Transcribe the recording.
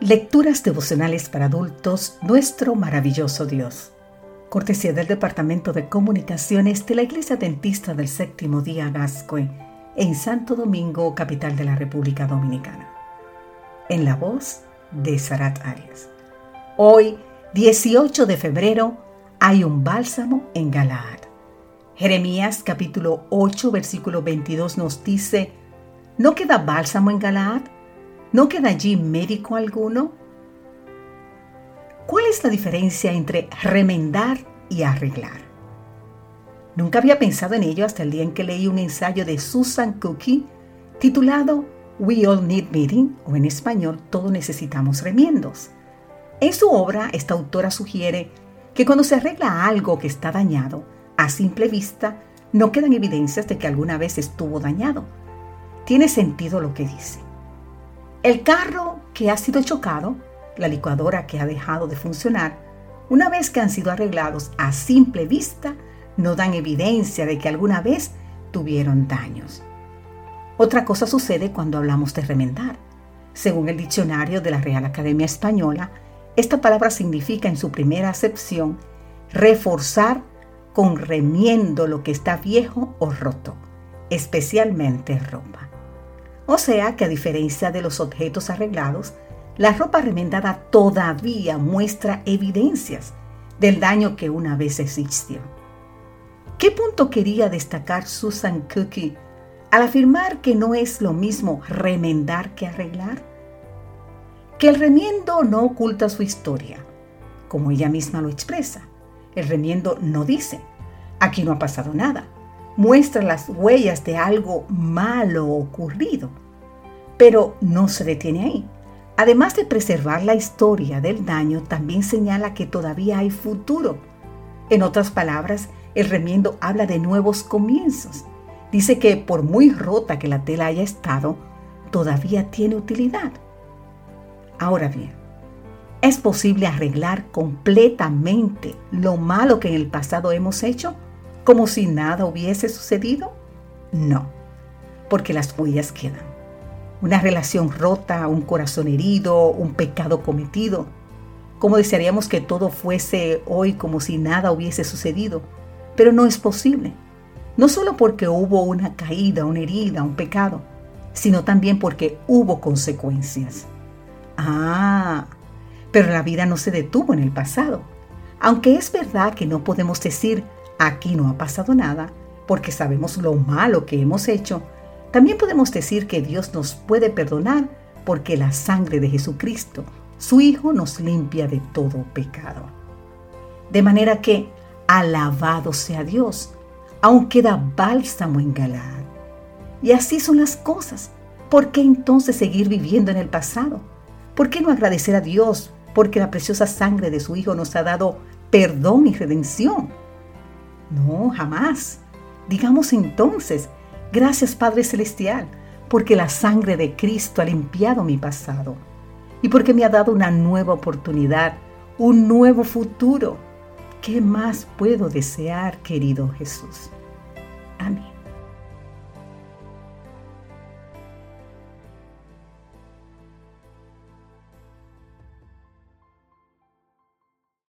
Lecturas devocionales para adultos, nuestro maravilloso Dios. Cortesía del Departamento de Comunicaciones de la Iglesia Dentista del Séptimo Día Gascue, en Santo Domingo, capital de la República Dominicana. En la voz de Sarat Arias. Hoy, 18 de febrero, hay un bálsamo en Galaad. Jeremías capítulo 8, versículo 22 nos dice, ¿no queda bálsamo en Galaad? ¿No queda allí médico alguno? ¿Cuál es la diferencia entre remendar y arreglar? Nunca había pensado en ello hasta el día en que leí un ensayo de Susan Cookie titulado We All Need Meeting, o en español, Todos necesitamos remiendos. En su obra, esta autora sugiere que cuando se arregla algo que está dañado, a simple vista, no quedan evidencias de que alguna vez estuvo dañado. Tiene sentido lo que dice. El carro que ha sido chocado, la licuadora que ha dejado de funcionar, una vez que han sido arreglados a simple vista, no dan evidencia de que alguna vez tuvieron daños. Otra cosa sucede cuando hablamos de remendar. Según el diccionario de la Real Academia Española, esta palabra significa en su primera acepción reforzar con remiendo lo que está viejo o roto, especialmente ropa. O sea que a diferencia de los objetos arreglados, la ropa remendada todavía muestra evidencias del daño que una vez existió. ¿Qué punto quería destacar Susan Cookie al afirmar que no es lo mismo remendar que arreglar? Que el remiendo no oculta su historia, como ella misma lo expresa. El remiendo no dice, aquí no ha pasado nada, muestra las huellas de algo malo ocurrido, pero no se detiene ahí. Además de preservar la historia del daño, también señala que todavía hay futuro. En otras palabras, el remiendo habla de nuevos comienzos. Dice que por muy rota que la tela haya estado, todavía tiene utilidad. Ahora bien, ¿es posible arreglar completamente lo malo que en el pasado hemos hecho? Como si nada hubiese sucedido? No, porque las huellas quedan. Una relación rota, un corazón herido, un pecado cometido. Como desearíamos que todo fuese hoy como si nada hubiese sucedido, pero no es posible. No solo porque hubo una caída, una herida, un pecado, sino también porque hubo consecuencias. Ah, pero la vida no se detuvo en el pasado. Aunque es verdad que no podemos decir aquí no ha pasado nada, porque sabemos lo malo que hemos hecho, también podemos decir que Dios nos puede perdonar porque la sangre de Jesucristo, su Hijo, nos limpia de todo pecado. De manera que, alabado sea Dios, aún queda bálsamo en Galaad. Y así son las cosas. ¿Por qué entonces seguir viviendo en el pasado? ¿Por qué no agradecer a Dios porque la preciosa sangre de su Hijo nos ha dado perdón y redención? No, jamás. Digamos entonces, gracias Padre Celestial, porque la sangre de Cristo ha limpiado mi pasado y porque me ha dado una nueva oportunidad, un nuevo futuro. ¿Qué más puedo desear, querido Jesús? Amén.